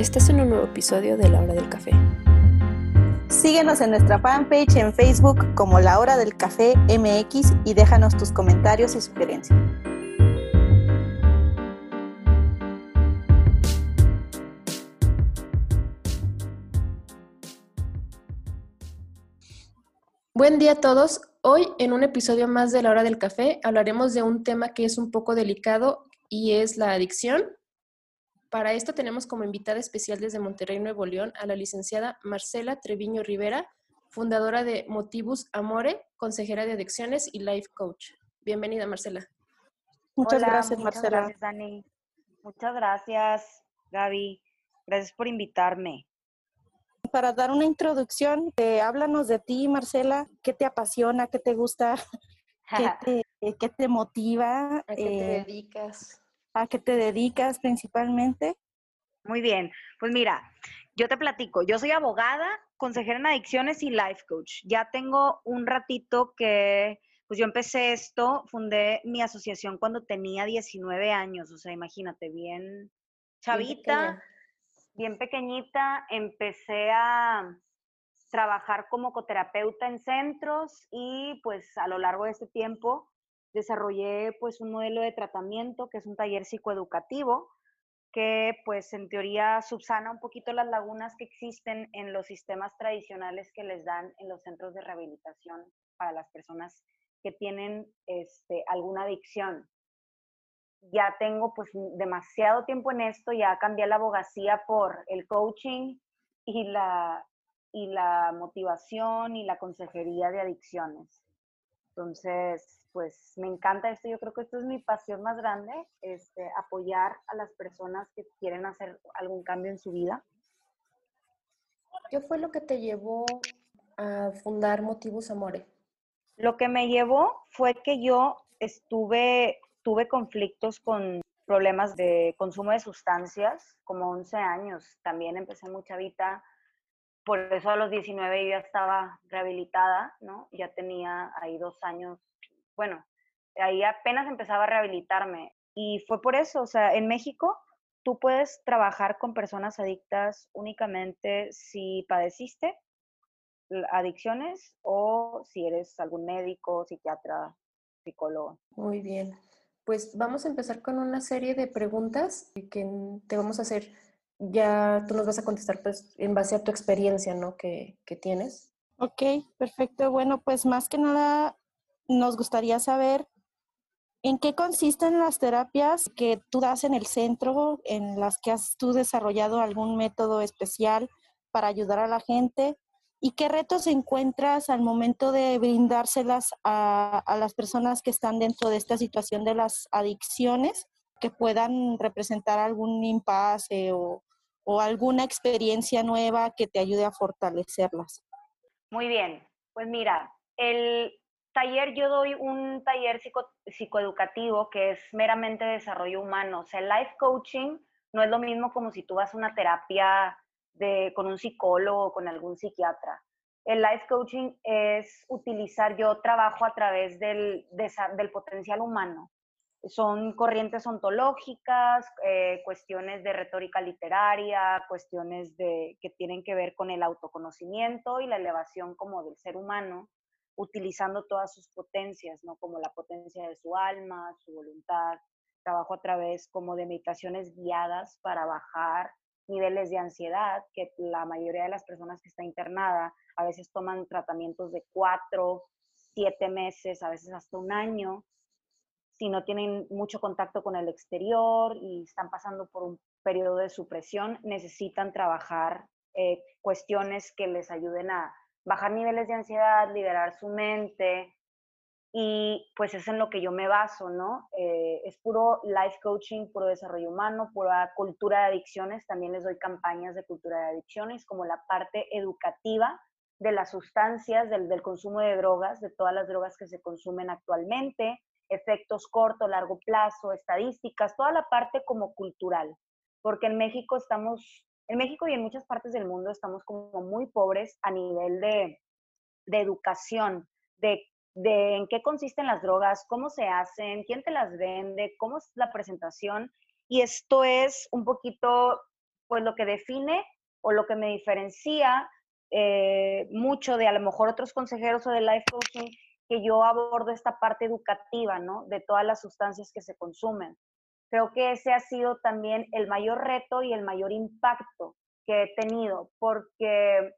Estás en un nuevo episodio de La Hora del Café. Síguenos en nuestra fanpage en Facebook como La Hora del Café MX y déjanos tus comentarios y sugerencias. Buen día a todos. Hoy en un episodio más de La Hora del Café hablaremos de un tema que es un poco delicado y es la adicción. Para esto tenemos como invitada especial desde Monterrey, Nuevo León, a la licenciada Marcela Treviño Rivera, fundadora de Motivus Amore, consejera de adicciones y life coach. Bienvenida, Marcela. Muchas Hola, gracias, muchas Marcela. gracias, Dani. Muchas gracias, Gaby. Gracias por invitarme. Para dar una introducción, eh, háblanos de ti, Marcela. ¿Qué te apasiona? ¿Qué te gusta? ¿Qué te, eh, qué te motiva? ¿A qué te eh, dedicas? ¿A qué te dedicas principalmente? Muy bien. Pues mira, yo te platico. Yo soy abogada, consejera en adicciones y life coach. Ya tengo un ratito que, pues yo empecé esto, fundé mi asociación cuando tenía 19 años. O sea, imagínate, bien chavita. pequeña. bien pequeñita, empecé a trabajar como coterapeuta en centros y pues a lo largo de este tiempo desarrollé pues un modelo de tratamiento que es un taller psicoeducativo que pues en teoría subsana un poquito las lagunas que existen en los sistemas tradicionales que les dan en los centros de rehabilitación para las personas que tienen este, alguna adicción ya tengo pues demasiado tiempo en esto, ya cambié la abogacía por el coaching y la, y la motivación y la consejería de adicciones. Entonces, pues me encanta esto, yo creo que esto es mi pasión más grande, este, apoyar a las personas que quieren hacer algún cambio en su vida. ¿Qué fue lo que te llevó a fundar Motivus Amore? Lo que me llevó fue que yo estuve, tuve conflictos con problemas de consumo de sustancias, como 11 años. También empecé muy chavita, por eso a los 19 yo ya estaba rehabilitada, ¿no? Ya tenía ahí dos años, bueno, ahí apenas empezaba a rehabilitarme. Y fue por eso, o sea, en México tú puedes trabajar con personas adictas únicamente si padeciste adicciones o si eres algún médico, psiquiatra, psicólogo. Muy bien. Pues vamos a empezar con una serie de preguntas que te vamos a hacer. Ya tú nos vas a contestar pues en base a tu experiencia, ¿no? Que, que tienes. Ok, perfecto. Bueno, pues más que nada nos gustaría saber en qué consisten las terapias que tú das en el centro, en las que has tú desarrollado algún método especial para ayudar a la gente y qué retos encuentras al momento de brindárselas a, a las personas que están dentro de esta situación de las adicciones que puedan representar algún impasse o, o alguna experiencia nueva que te ayude a fortalecerlas. Muy bien, pues mira, el taller, yo doy un taller psico- psicoeducativo que es meramente desarrollo humano. O sea, el life coaching no es lo mismo como si tú vas a una terapia de, con un psicólogo o con algún psiquiatra. El life coaching es utilizar, yo trabajo a través del, del potencial humano. Son corrientes ontológicas, eh, cuestiones de retórica literaria, cuestiones de, que tienen que ver con el autoconocimiento y la elevación como del ser humano, utilizando todas sus potencias, ¿no? Como la potencia de su alma, su voluntad. Trabajo a través como de meditaciones guiadas para bajar niveles de ansiedad, que la mayoría de las personas que está internada a veces toman tratamientos de cuatro, siete meses, a veces hasta un año, si no tienen mucho contacto con el exterior y están pasando por un periodo de supresión, necesitan trabajar eh, cuestiones que les ayuden a bajar niveles de ansiedad, liberar su mente. Y pues es en lo que yo me baso, ¿no? Eh, es puro life coaching, puro desarrollo humano, pura cultura de adicciones. También les doy campañas de cultura de adicciones, como la parte educativa de las sustancias, del, del consumo de drogas, de todas las drogas que se consumen actualmente, efectos corto, largo plazo, estadísticas, toda la parte como cultural, porque en México estamos, en México y en muchas partes del mundo estamos como muy pobres a nivel de, de educación, de, de en qué consisten las drogas, cómo se hacen, quién te las vende, cómo es la presentación. Y esto es un poquito pues lo que define o lo que me diferencia eh, mucho de a lo mejor otros consejeros o de life coaching, que yo abordo esta parte educativa, ¿no? De todas las sustancias que se consumen. Creo que ese ha sido también el mayor reto y el mayor impacto que he tenido, porque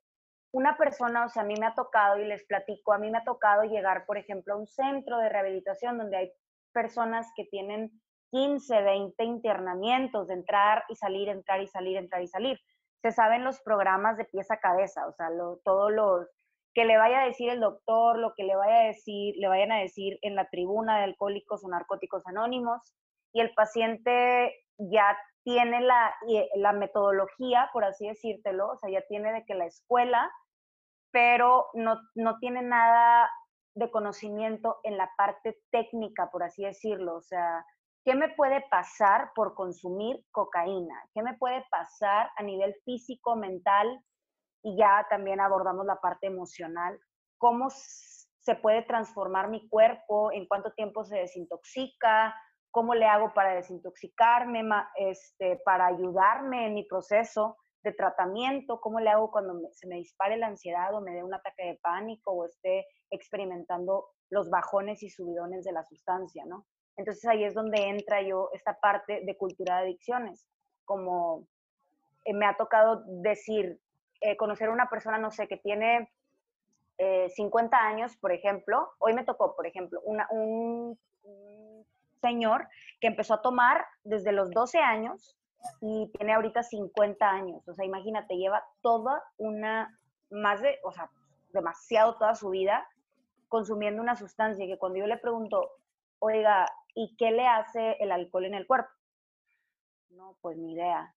una persona, o sea, a mí me ha tocado, y les platico, a mí me ha tocado llegar, por ejemplo, a un centro de rehabilitación donde hay personas que tienen 15, 20 internamientos de entrar y salir, entrar y salir, entrar y salir. Se saben los programas de pieza a cabeza, o sea, todos los que le vaya a decir el doctor, lo que le vaya a decir, le vayan a decir en la tribuna de alcohólicos o narcóticos anónimos, y el paciente ya tiene la, la metodología, por así decírtelo, o sea, ya tiene de que la escuela pero no, no tiene nada de conocimiento en la parte técnica, por así decirlo. O sea, ¿qué me puede pasar por consumir cocaína? ¿Qué me puede pasar a nivel físico, mental? Y ya también abordamos la parte emocional. ¿Cómo se puede transformar mi cuerpo? ¿En cuánto tiempo se desintoxica? ¿Cómo le hago para desintoxicarme? Este, para ayudarme en mi proceso de tratamiento, cómo le hago cuando se me dispare la ansiedad o me dé un ataque de pánico o esté experimentando los bajones y subidones de la sustancia, ¿no? Entonces ahí es donde entra yo esta parte de cultura de adicciones, como eh, me ha tocado decir, eh, conocer a una persona, no sé, que tiene 50 eh, años, por ejemplo, hoy me tocó, por ejemplo, un señor que empezó a tomar desde los 12 años y tiene ahorita 50 años. O sea, imagínate, lleva toda una, más de, o sea, demasiado toda su vida consumiendo una sustancia que cuando yo le pregunto, oiga, ¿y qué le hace el alcohol en el cuerpo? No, pues ni idea.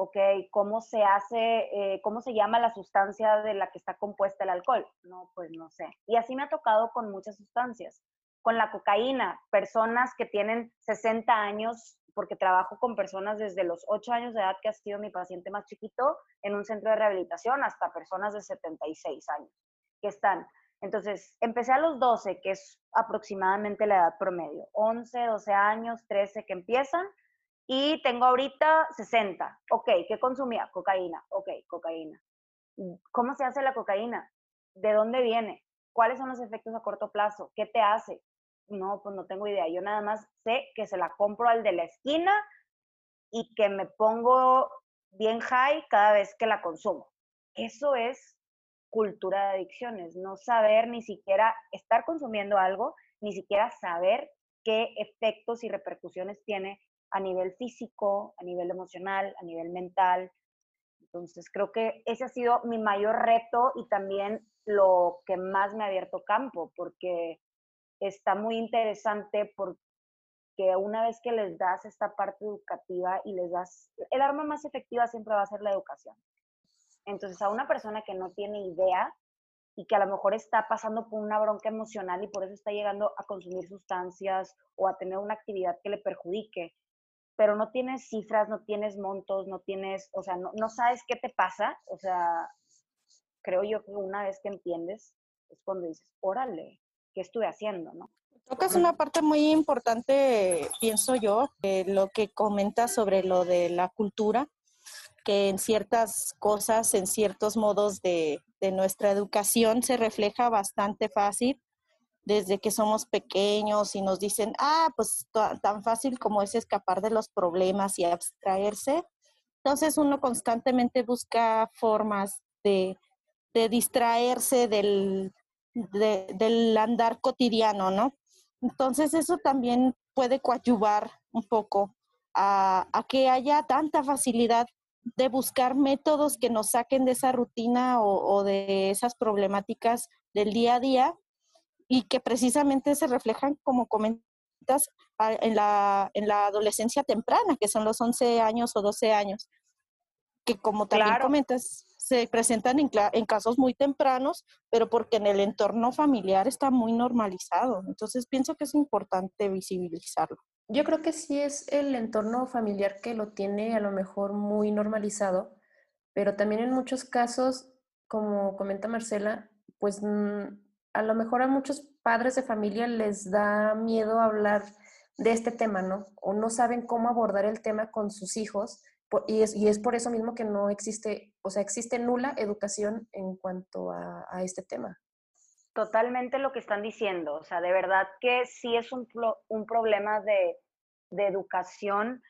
Ok, ¿cómo se hace, eh, cómo se llama la sustancia de la que está compuesta el alcohol? No, pues no sé. Y así me ha tocado con muchas sustancias. Con la cocaína, personas que tienen 60 años porque trabajo con personas desde los 8 años de edad, que ha sido mi paciente más chiquito, en un centro de rehabilitación, hasta personas de 76 años que están. Entonces, empecé a los 12, que es aproximadamente la edad promedio. 11, 12 años, 13 que empiezan. Y tengo ahorita 60. Ok, ¿qué consumía? Cocaína. Ok, cocaína. ¿Cómo se hace la cocaína? ¿De dónde viene? ¿Cuáles son los efectos a corto plazo? ¿Qué te hace? no, pues no tengo idea. Yo nada más sé que se la compro al de la esquina y que me pongo bien high cada vez que la consumo. Eso es cultura de adicciones, no saber ni siquiera estar consumiendo algo, ni siquiera saber qué efectos y repercusiones tiene a nivel físico, a nivel emocional, a nivel mental. Entonces, creo que ese ha sido mi mayor reto y también lo que más me ha abierto campo, porque está muy interesante porque una vez que les das esta parte educativa y les das, el arma más efectiva siempre va a ser la educación. Entonces, a una persona que no tiene idea y que a lo mejor está pasando por una bronca emocional y por eso está llegando a consumir sustancias o a tener una actividad que le perjudique, pero no tienes cifras, no tienes montos, no tienes, o sea, no, no sabes qué te pasa, o sea, creo yo que una vez que entiendes es cuando dices, órale, estuve haciendo, ¿no? es una parte muy importante, pienso yo, lo que comenta sobre lo de la cultura, que en ciertas cosas, en ciertos modos de, de nuestra educación se refleja bastante fácil desde que somos pequeños y nos dicen, ah, pues tan fácil como es escapar de los problemas y abstraerse. Entonces uno constantemente busca formas de, de distraerse del, del andar cotidiano, ¿no? Entonces eso también puede coadyuvar un poco a, que haya tanta facilidad de buscar métodos que nos saquen de esa rutina o, de esas problemáticas del día a día y que precisamente se reflejan, como comentas, en la, en la adolescencia temprana, que son los 11 años o 12 años, que como también comentas, se presentan en, en, casos muy tempranos, pero porque en el entorno familiar está muy normalizado. Entonces pienso que es importante visibilizarlo. Yo creo que sí es el entorno familiar que lo tiene a lo mejor muy normalizado, pero también en muchos casos, como comenta Marcela, pues mm, a lo mejor a muchos padres de familia les da miedo hablar de este tema, ¿no? O no saben cómo abordar el tema con sus hijos y, es, y es por eso mismo que no existe, o sea, existe nula educación en cuanto a, este tema. Totalmente lo que están diciendo, o sea, de verdad que sí es un, un problema de, de educación.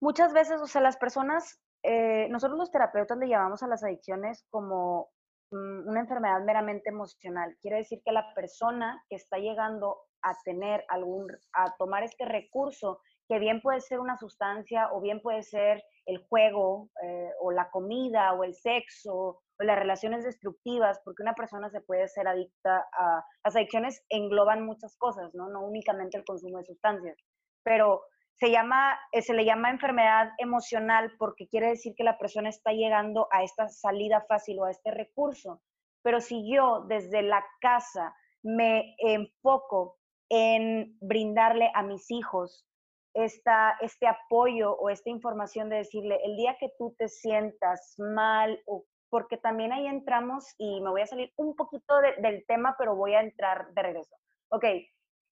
Muchas veces, o sea, las personas, eh, nosotros los terapeutas le llamamos a las adicciones como una enfermedad meramente emocional. Quiere decir que la persona que está llegando a tener algún, a tomar este recurso, que bien puede ser una sustancia o bien puede ser el juego eh, o la comida o el sexo o las relaciones destructivas, porque una persona se puede ser adicta a... Las adicciones engloban muchas cosas, ¿no? No únicamente el consumo de sustancias, pero se, llama, eh, se le llama enfermedad emocional porque quiere decir que la persona está llegando a esta salida fácil o a este recurso. Pero si yo desde la casa me enfoco en brindarle a mis hijos esta, este apoyo o esta información de decirle, el día que tú te sientas mal, o, porque también ahí entramos y me voy a salir un poquito del tema, pero voy a entrar de regreso. Ok,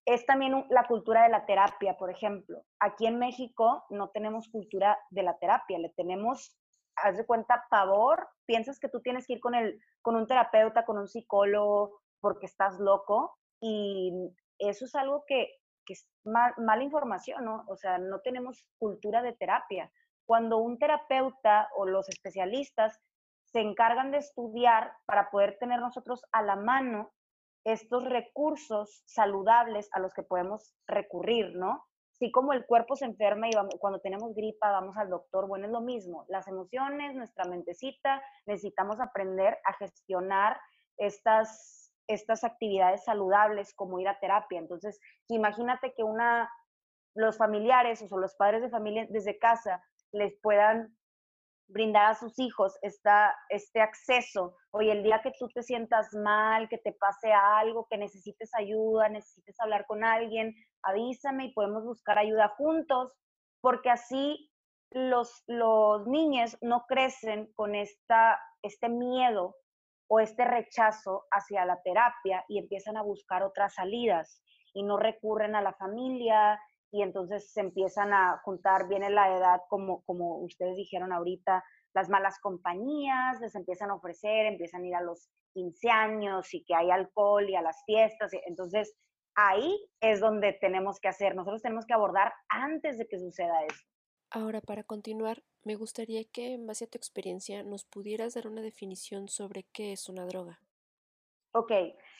es también la cultura de la terapia, por ejemplo. Aquí en México no tenemos cultura de la terapia, le tenemos, haz de cuenta, pavor, piensas que tú tienes que ir con, el, con un terapeuta, con un psicólogo, porque estás loco, y eso es algo que, es mala información, ¿no? O sea, no tenemos cultura de terapia. Cuando un terapeuta o los especialistas se encargan de estudiar para poder tener nosotros a la mano estos recursos saludables a los que podemos recurrir, ¿no? Si como el cuerpo se enferma y cuando tenemos gripa vamos al doctor, bueno, es lo mismo. Las emociones, nuestra mentecita, necesitamos aprender a gestionar estas, estas actividades saludables como ir a terapia. Entonces, imagínate que una, los familiares o los padres de familia desde casa les puedan brindar a sus hijos esta, este acceso. Oye, el día que tú te sientas mal, que te pase algo, que necesites ayuda, necesites hablar con alguien, avísame y podemos buscar ayuda juntos, porque así los, los niños no crecen con esta, este miedo o este rechazo hacia la terapia y empiezan a buscar otras salidas y no recurren a la familia, y entonces se empiezan a juntar, viene la edad, como, como ustedes dijeron ahorita, las malas compañías, les empiezan a ofrecer, empiezan a ir a los 15 años y que hay alcohol y a las fiestas. Entonces, ahí es donde tenemos que hacer, nosotros tenemos que abordar antes de que suceda eso. Ahora, para continuar, me gustaría que en base a tu experiencia nos pudieras dar una definición sobre qué es una droga. Ok,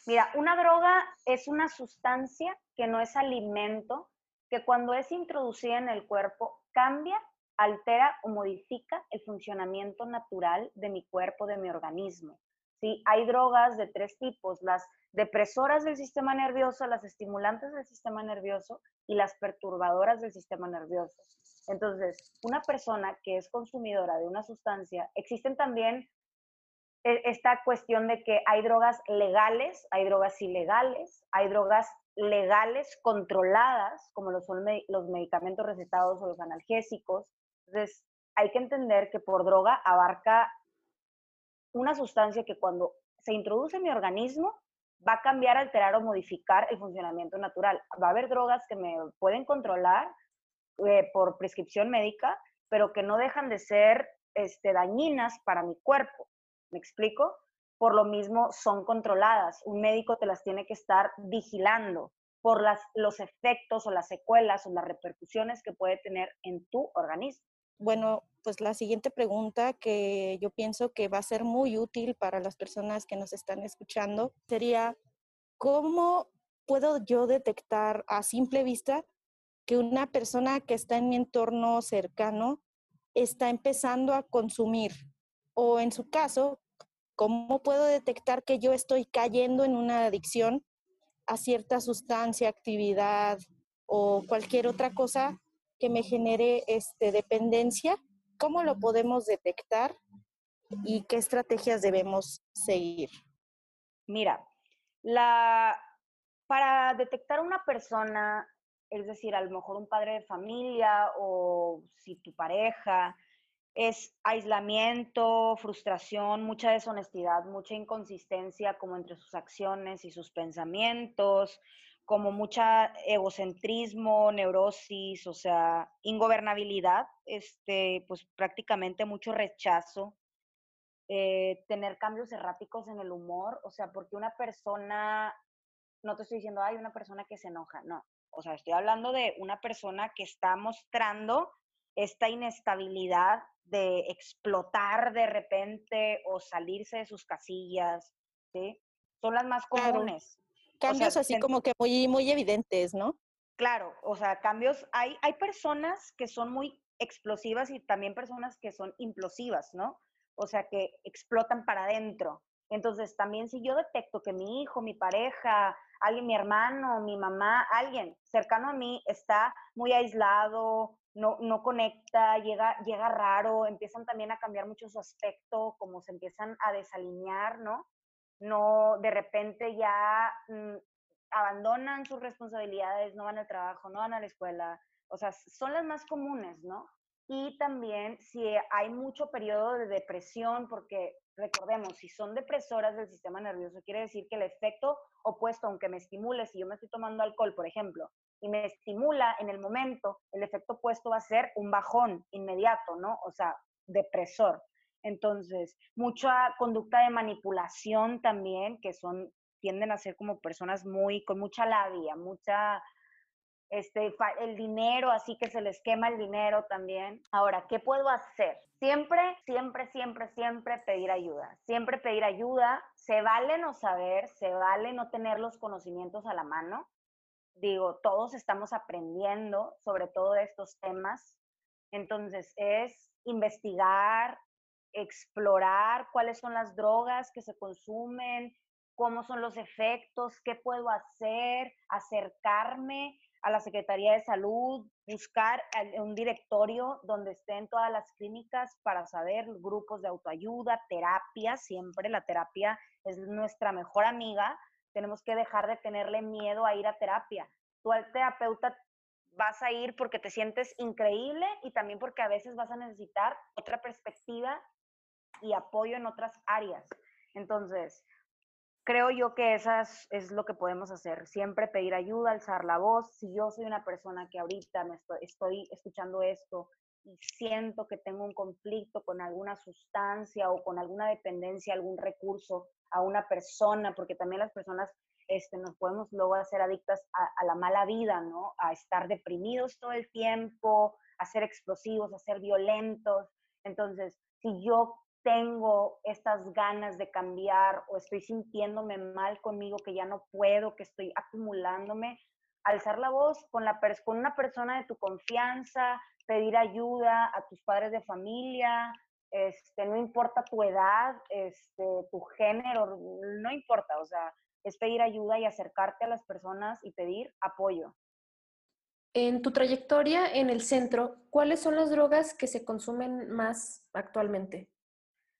mira, una droga es una sustancia que no es alimento, que cuando es introducida en el cuerpo cambia, altera o modifica el funcionamiento natural de mi cuerpo, de mi organismo. ¿sí? Hay drogas de tres tipos, las depresoras del sistema nervioso, las estimulantes del sistema nervioso y las perturbadoras del sistema nervioso. Entonces, una persona que es consumidora de una sustancia, existen también esta cuestión de que hay drogas legales, hay drogas ilegales, hay drogas legales controladas, como lo son los medicamentos recetados o los analgésicos. Entonces, hay que entender que por droga abarca una sustancia que cuando se introduce en mi organismo va a cambiar, alterar o modificar el funcionamiento natural. Va a haber drogas que me pueden controlar eh, por prescripción médica, pero que no dejan de ser este, dañinas para mi cuerpo. ¿Me explico? por lo mismo son controladas. Un médico te las tiene que estar vigilando por las, los efectos o las secuelas o las repercusiones que puede tener en tu organismo. Bueno, pues la siguiente pregunta que yo pienso que va a ser muy útil para las personas que nos están escuchando sería, ¿cómo puedo yo detectar a simple vista que una persona que está en mi entorno cercano está empezando a consumir? O en su caso, ¿Cómo puedo detectar que yo estoy cayendo en una adicción a cierta sustancia, actividad o cualquier otra cosa que me genere este, dependencia? ¿Cómo lo podemos detectar y qué estrategias debemos seguir? Mira, la, para detectar una persona, es decir, a lo mejor un padre de familia o si tu pareja es aislamiento, frustración, mucha deshonestidad, mucha inconsistencia como entre sus acciones y sus pensamientos, como mucha egocentrismo, neurosis, o sea, ingobernabilidad, este, pues prácticamente mucho rechazo, eh, tener cambios erráticos en el humor, o sea, porque una persona, no te estoy diciendo, hay una persona que se enoja, no, o sea, estoy hablando de una persona que está mostrando esta inestabilidad de explotar de repente o salirse de sus casillas, ¿sí? Son las más comunes. Cambios así como que muy, muy evidentes, ¿no? Claro, o sea, cambios, hay, hay personas que son muy explosivas y también personas que son implosivas, ¿no? O sea, que explotan para adentro. Entonces, también si yo detecto que mi hijo, mi pareja, alguien, mi hermano, mi mamá, alguien cercano a mí está muy aislado, no, no conecta, llega, llega raro, empiezan también a cambiar mucho su aspecto, como se empiezan a desalinear, ¿no? No, de repente ya mm, abandonan sus responsabilidades, no van al trabajo, no van a la escuela, o sea, son las más comunes, ¿no? Y también si hay mucho periodo de depresión, porque recordemos, si son depresoras del sistema nervioso, quiere decir que el efecto opuesto, aunque me estimule, si yo me estoy tomando alcohol, por ejemplo, y me estimula en el momento, el efecto opuesto va a ser un bajón inmediato, ¿no? O sea, depresor. Entonces, mucha conducta de manipulación también, que son, tienden a ser como personas muy, con mucha labia, mucha, este, el dinero, así que se les quema el dinero también. Ahora, ¿qué puedo hacer? Siempre, siempre, siempre, siempre pedir ayuda. Siempre pedir ayuda. Se vale no saber, se vale no tener los conocimientos a la mano digo, todos estamos aprendiendo sobre todo estos temas. Entonces, es investigar, explorar cuáles son las drogas que se consumen, cómo son los efectos, qué puedo hacer, acercarme a la Secretaría de Salud, buscar un directorio donde estén todas las clínicas para saber grupos de autoayuda, terapia, siempre la terapia es nuestra mejor amiga tenemos que dejar de tenerle miedo a ir a terapia. Tú al terapeuta vas a ir porque te sientes increíble y también porque a veces vas a necesitar otra perspectiva y apoyo en otras áreas. Entonces, creo yo que esas es lo que podemos hacer. Siempre pedir ayuda, alzar la voz. Si yo soy una persona que ahorita me estoy, estoy escuchando esto y siento que tengo un conflicto con alguna sustancia o con alguna dependencia, algún recurso, a una persona, porque también las personas este, nos podemos luego hacer adictas a, la mala vida, ¿no? A estar deprimidos todo el tiempo, a ser explosivos, a ser violentos. Entonces, si yo tengo estas ganas de cambiar o estoy sintiéndome mal conmigo, que ya no puedo, que estoy acumulándome, alzar la voz con, la con una persona de tu confianza, pedir ayuda a tus padres de familia, este, no importa tu edad, este, tu género, no importa, o sea, es pedir ayuda y acercarte a las personas y pedir apoyo. En tu trayectoria en el centro, ¿cuáles son las drogas que se consumen más actualmente?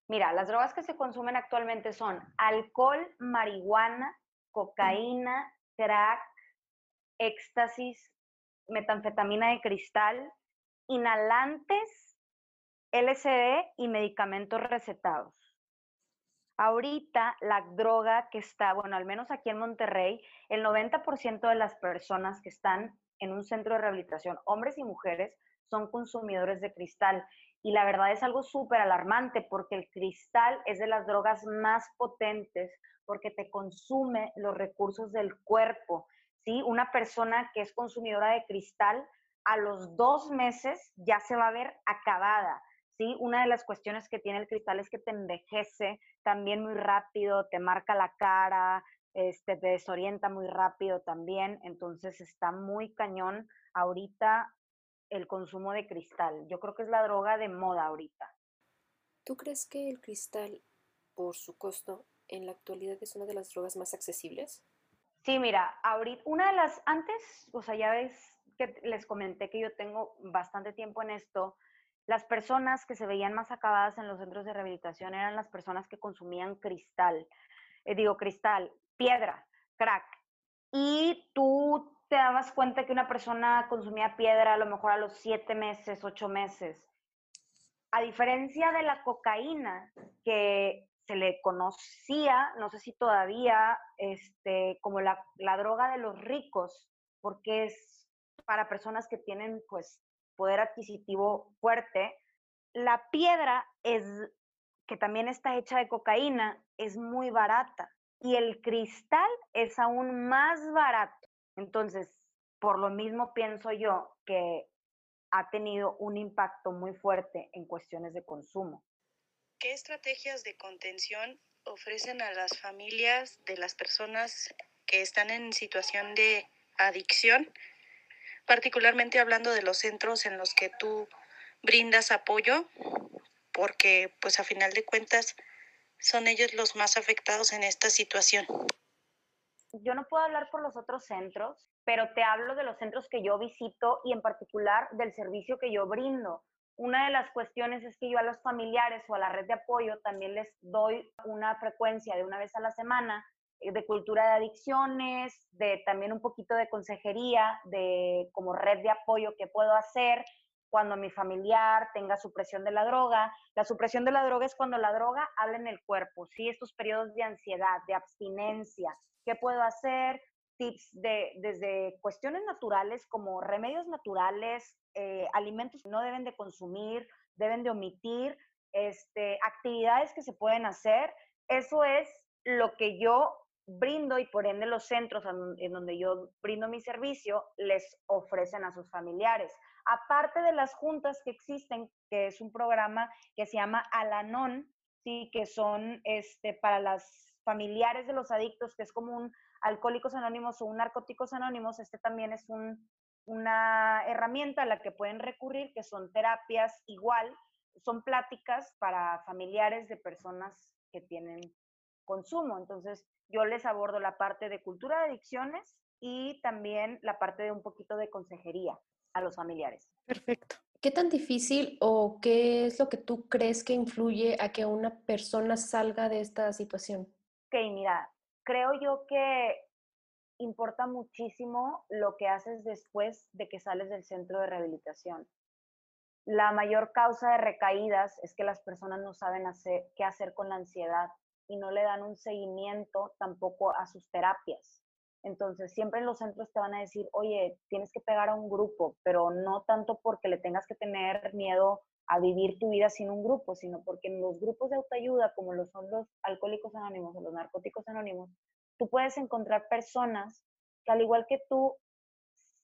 Mira, las drogas que se consumen actualmente son alcohol, marihuana, cocaína, crack, éxtasis, metanfetamina de cristal, inhalantes LSD y medicamentos recetados. Ahorita la droga que está, bueno, al menos aquí en Monterrey, el 90% de las personas que están en un centro de rehabilitación, hombres y mujeres, son consumidores de cristal. Y la verdad es algo súper alarmante porque el cristal es de las drogas más potentes porque te consume los recursos del cuerpo. ¿sí? Una persona que es consumidora de cristal a los dos meses ya se va a ver acabada. ¿Sí? Una de las cuestiones que tiene el cristal es que te envejece también muy rápido, te marca la cara, este, te desorienta muy rápido también, entonces está muy cañón ahorita el consumo de cristal. Yo creo que es la droga de moda ahorita. ¿Tú crees que el cristal, por su costo, en la actualidad es una de las drogas más accesibles? Sí, mira, ahorita, una de las, antes, o sea, ya ves que les comenté que yo tengo bastante tiempo en esto, las personas que se veían más acabadas en los centros de rehabilitación eran las personas que consumían cristal, eh, digo cristal, piedra, crack. Y tú te dabas cuenta que una persona consumía piedra a lo mejor a los siete meses, ocho meses. A diferencia de la cocaína, que se le conocía, no sé si todavía, este, como la, la droga de los ricos, porque es para personas que tienen pues poder adquisitivo fuerte. La piedra es, que también está hecha de cocaína, es muy barata y el cristal es aún más barato. Entonces, por lo mismo pienso yo que ha tenido un impacto muy fuerte en cuestiones de consumo. ¿Qué estrategias de contención ofrecen a las familias de las personas que están en situación de adicción, particularmente hablando de los centros en los que tú brindas apoyo, porque pues a final de cuentas son ellos los más afectados en esta situación. Yo no puedo hablar por los otros centros, pero te hablo de los centros que yo visito y en particular del servicio que yo brindo. Una de las cuestiones es que yo a los familiares o a la red de apoyo también les doy una frecuencia de una vez a la semana de cultura de adicciones, de también un poquito de consejería, de como red de apoyo que puedo hacer cuando mi familiar tenga supresión de la droga. La supresión de la droga es cuando la droga habla en el cuerpo, ¿sí? Estos periodos de ansiedad, de abstinencia. ¿Qué puedo hacer? Tips de, desde cuestiones naturales como remedios naturales, eh, alimentos que no deben de consumir, deben de omitir, este, actividades que se pueden hacer. Eso es lo que yo brindo y por ende los centros en donde yo brindo mi servicio les ofrecen a sus familiares. Aparte de las juntas que existen, que es un programa que se llama Alanon, sí, que son este, para las familiares de los adictos, que es como un alcohólicos anónimos o un narcóticos anónimos, este también es un, una herramienta a la que pueden recurrir, que son terapias igual, son pláticas para familiares de personas que tienen consumo. Entonces, yo les abordo la parte de cultura de adicciones y también la parte de un poquito de consejería a los familiares. Perfecto. ¿Qué tan difícil o qué es lo que tú crees que influye a que una persona salga de esta situación? Ok, mira, creo yo que importa muchísimo lo que haces después de que sales del centro de rehabilitación. La mayor causa de recaídas es que las personas no saben hacer, qué hacer con la ansiedad y no le dan un seguimiento tampoco a sus terapias. Entonces, siempre en los centros te van a decir, oye, tienes que pegar a un grupo, pero no tanto porque le tengas que tener miedo a vivir tu vida sin un grupo, sino porque en los grupos de autoayuda, como lo son los alcohólicos anónimos o los narcóticos anónimos, tú puedes encontrar personas que al igual que tú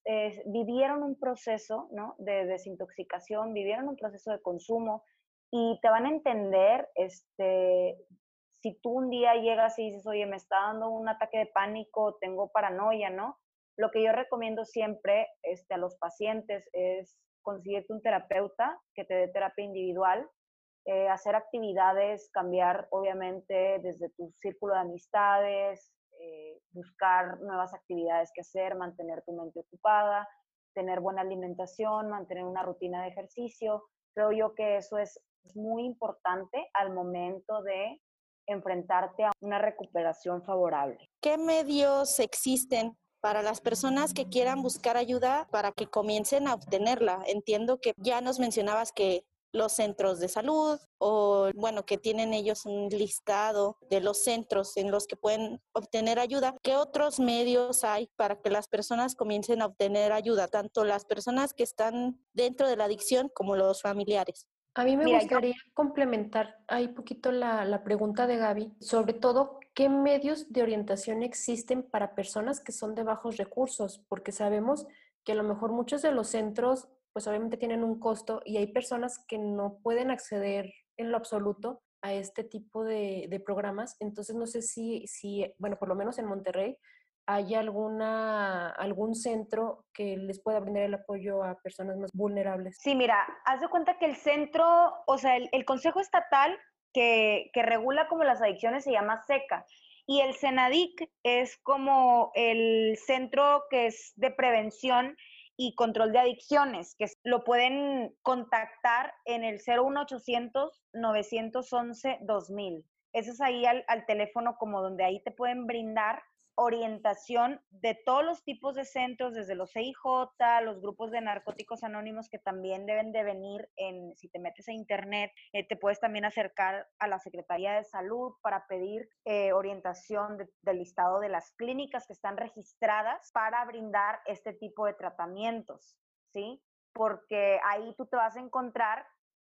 eh, vivieron un proceso ¿no? de desintoxicación, vivieron un proceso de consumo y te van a entender este, si tú un día llegas y dices, oye, me está dando un ataque de pánico, tengo paranoia, ¿no? Lo que yo recomiendo siempre este, a los pacientes es conseguirte un terapeuta que te dé terapia individual, eh, hacer actividades, cambiar obviamente desde tu círculo de amistades, eh, buscar nuevas actividades que hacer, mantener tu mente ocupada, tener buena alimentación, mantener una rutina de ejercicio. Creo yo que eso es muy importante al momento de enfrentarte a una recuperación favorable. ¿Qué medios existen para las personas que quieran buscar ayuda para que comiencen a obtenerla? Entiendo que ya nos mencionabas que los centros de salud o bueno, que tienen ellos un listado de los centros en los que pueden obtener ayuda. ¿Qué otros medios hay para que las personas comiencen a obtener ayuda, tanto las personas que están dentro de la adicción como los familiares? A mí me gustaría complementar ahí poquito la, la, pregunta de Gaby, sobre todo, ¿qué medios de orientación existen para personas que son de bajos recursos? Porque sabemos que a lo mejor muchos de los centros, pues obviamente tienen un costo y hay personas que no pueden acceder en lo absoluto a este tipo de, de programas. Entonces, no sé si, si, bueno, por lo menos en Monterrey, ¿Hay alguna, algún centro que les pueda brindar el apoyo a personas más vulnerables? Sí, mira, haz de cuenta que el centro, o sea, el, Consejo Estatal que, que, regula como las adicciones se llama SECA y el CENADIC es como el centro que es de prevención y control de adicciones, que lo pueden contactar en el 01800 911 2000. Ese es ahí al, al teléfono como donde ahí te pueden brindar orientación de todos los tipos de centros, desde los CIJ, los grupos de narcóticos anónimos que también deben de venir en, si te metes a internet, eh, te puedes también acercar a la Secretaría de Salud para pedir eh, orientación del listado de las clínicas que están registradas para brindar este tipo de tratamientos, ¿sí? Porque ahí tú te vas a encontrar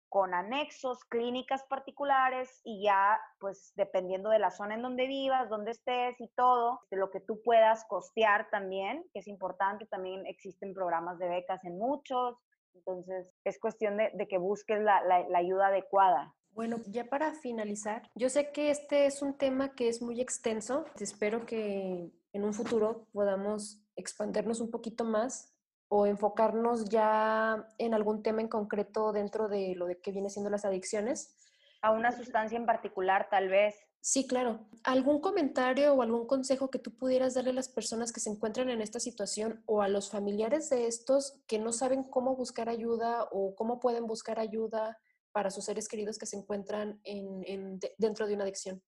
con anexos, clínicas particulares y ya, pues dependiendo de la zona en donde vivas, donde estés y todo, de lo que tú puedas costear también, que es importante, también existen programas de becas en muchos, entonces es cuestión de, que busques la, la ayuda adecuada. Bueno, ya para finalizar, yo sé que este es un tema que es muy extenso, espero que en un futuro podamos expandernos un poquito más o enfocarnos ya en algún tema en concreto dentro de lo de que viene siendo las adicciones. A una sustancia en particular, tal vez. Sí, claro. ¿Algún comentario o algún consejo que tú pudieras darle a las personas que se encuentran en esta situación o a los familiares de estos que no saben cómo buscar ayuda o cómo pueden buscar ayuda para sus seres queridos que se encuentran en, dentro de una adicción?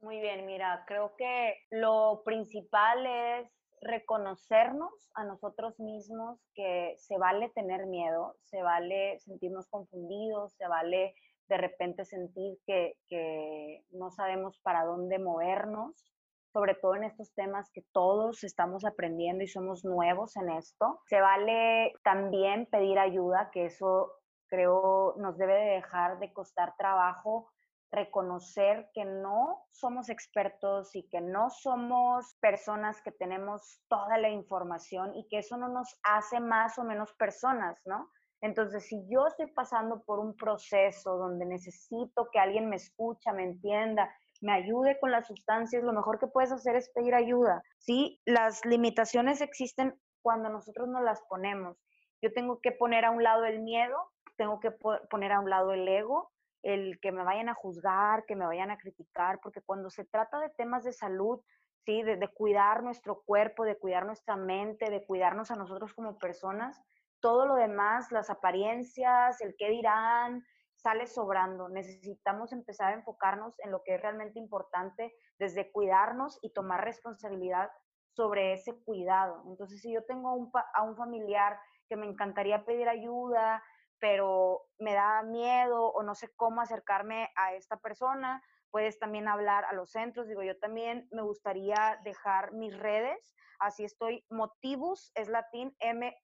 Muy bien, mira, creo que lo principal es reconocernos a nosotros mismos que se vale tener miedo, se vale sentirnos confundidos, se vale de repente sentir que, que no sabemos para dónde movernos, sobre todo en estos temas que todos estamos aprendiendo y somos nuevos en esto. Se vale también pedir ayuda, que eso creo nos debe de dejar de costar trabajo reconocer que no somos expertos y que no somos personas que tenemos toda la información y que eso no nos hace más o menos personas, ¿no? Entonces, si yo estoy pasando por un proceso donde necesito que alguien me escucha, me entienda, me ayude con las sustancias, lo mejor que puedes hacer es pedir ayuda. Sí, las limitaciones existen cuando nosotros nos las ponemos. Yo tengo que poner a un lado el miedo, tengo que poner a un lado el ego, el que me vayan a juzgar, que me vayan a criticar, porque cuando se trata de temas de salud, ¿sí? De, cuidar nuestro cuerpo, de cuidar nuestra mente, de cuidarnos a nosotros como personas, todo lo demás, las apariencias, el qué dirán, sale sobrando. Necesitamos empezar a enfocarnos en lo que es realmente importante, desde cuidarnos y tomar responsabilidad sobre ese cuidado. Entonces, si yo tengo a un familiar que me encantaría pedir ayuda, pero me da miedo o no sé cómo acercarme a esta persona, puedes también hablar a los centros. Digo, yo también me gustaría dejar mis redes. Así estoy, Motivus, es latín, M-O-T-I-V-U-S,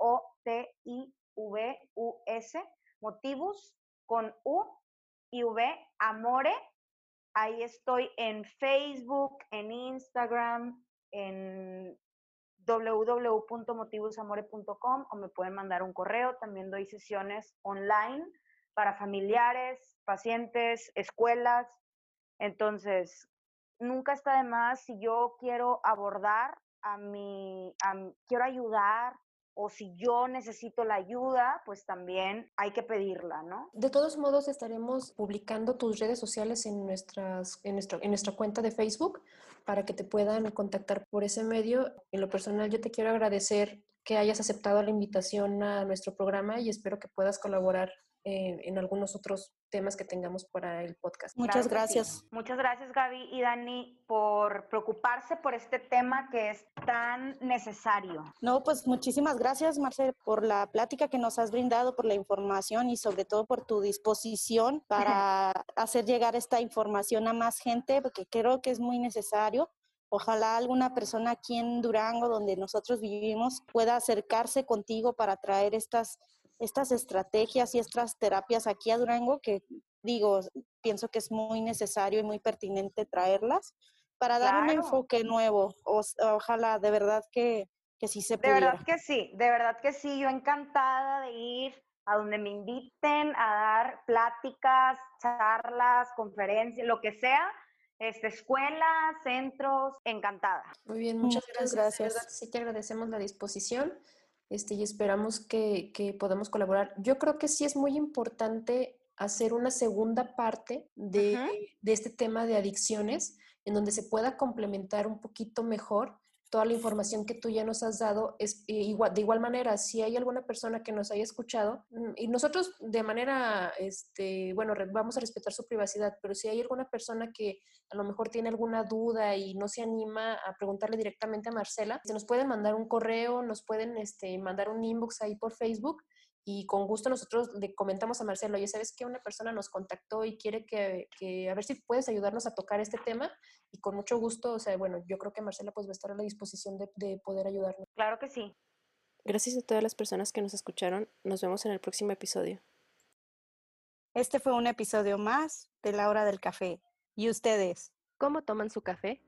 Motivus con U y V, Amore. Ahí estoy en Facebook, en Instagram, en www.motivosamore.com o me pueden mandar un correo. También doy sesiones online para familiares, pacientes, escuelas. Entonces, nunca está de más si yo quiero abordar a mi, quiero ayudar o si yo necesito la ayuda, pues también hay que pedirla, ¿no? De todos modos, estaremos publicando tus redes sociales en, nuestras, en, nuestro, en nuestra cuenta de Facebook para que te puedan contactar por ese medio. En lo personal, yo te quiero agradecer que hayas aceptado la invitación a nuestro programa y espero que puedas colaborar en algunos otros temas que tengamos para el podcast. Muchas gracias. Muchas gracias Gaby y Dani por preocuparse por este tema que es tan necesario. No, pues muchísimas gracias Marcel por la plática que nos has brindado, por la información y sobre todo por tu disposición para hacer llegar esta información a más gente, porque creo que es muy necesario. Ojalá alguna persona aquí en Durango, donde nosotros vivimos, pueda acercarse contigo para traer estas estas estrategias y estas terapias aquí a Durango que digo, pienso que es muy necesario y muy pertinente traerlas para dar un enfoque nuevo. ojalá, de verdad que, que sí se pudiera. De verdad que sí, de verdad que sí. Yo encantada de ir a donde me inviten a dar pláticas, charlas, conferencias, lo que sea, este, escuelas, centros, encantada. Muy bien, muchas, gracias. gracias. Sí te agradecemos la disposición este, y esperamos que, que podamos colaborar. Yo creo que sí es muy importante hacer una segunda parte de, de, este tema de adicciones, en donde se pueda complementar un poquito mejor toda la información que tú ya nos has dado. Es igual, de igual manera, si hay alguna persona que nos haya escuchado, mm, y nosotros de manera, este, bueno, vamos a respetar su privacidad, pero si hay alguna persona que a lo mejor tiene alguna duda y no se anima a preguntarle directamente a Marcela, se nos pueden mandar un correo, nos pueden este, mandar un inbox ahí por Facebook y con gusto nosotros le comentamos a Marcelo, oye, ¿sabes que una persona nos contactó y quiere que, que, a ver si puedes ayudarnos a tocar este tema? Y con mucho gusto, o sea, bueno, yo creo que Marcela pues va a estar a la disposición de, de poder ayudarnos. Claro que sí. Gracias a todas las personas que nos escucharon. Nos vemos en el próximo episodio. Este fue un episodio más de La Hora del Café. ¿Y ustedes? ¿Cómo toman su café?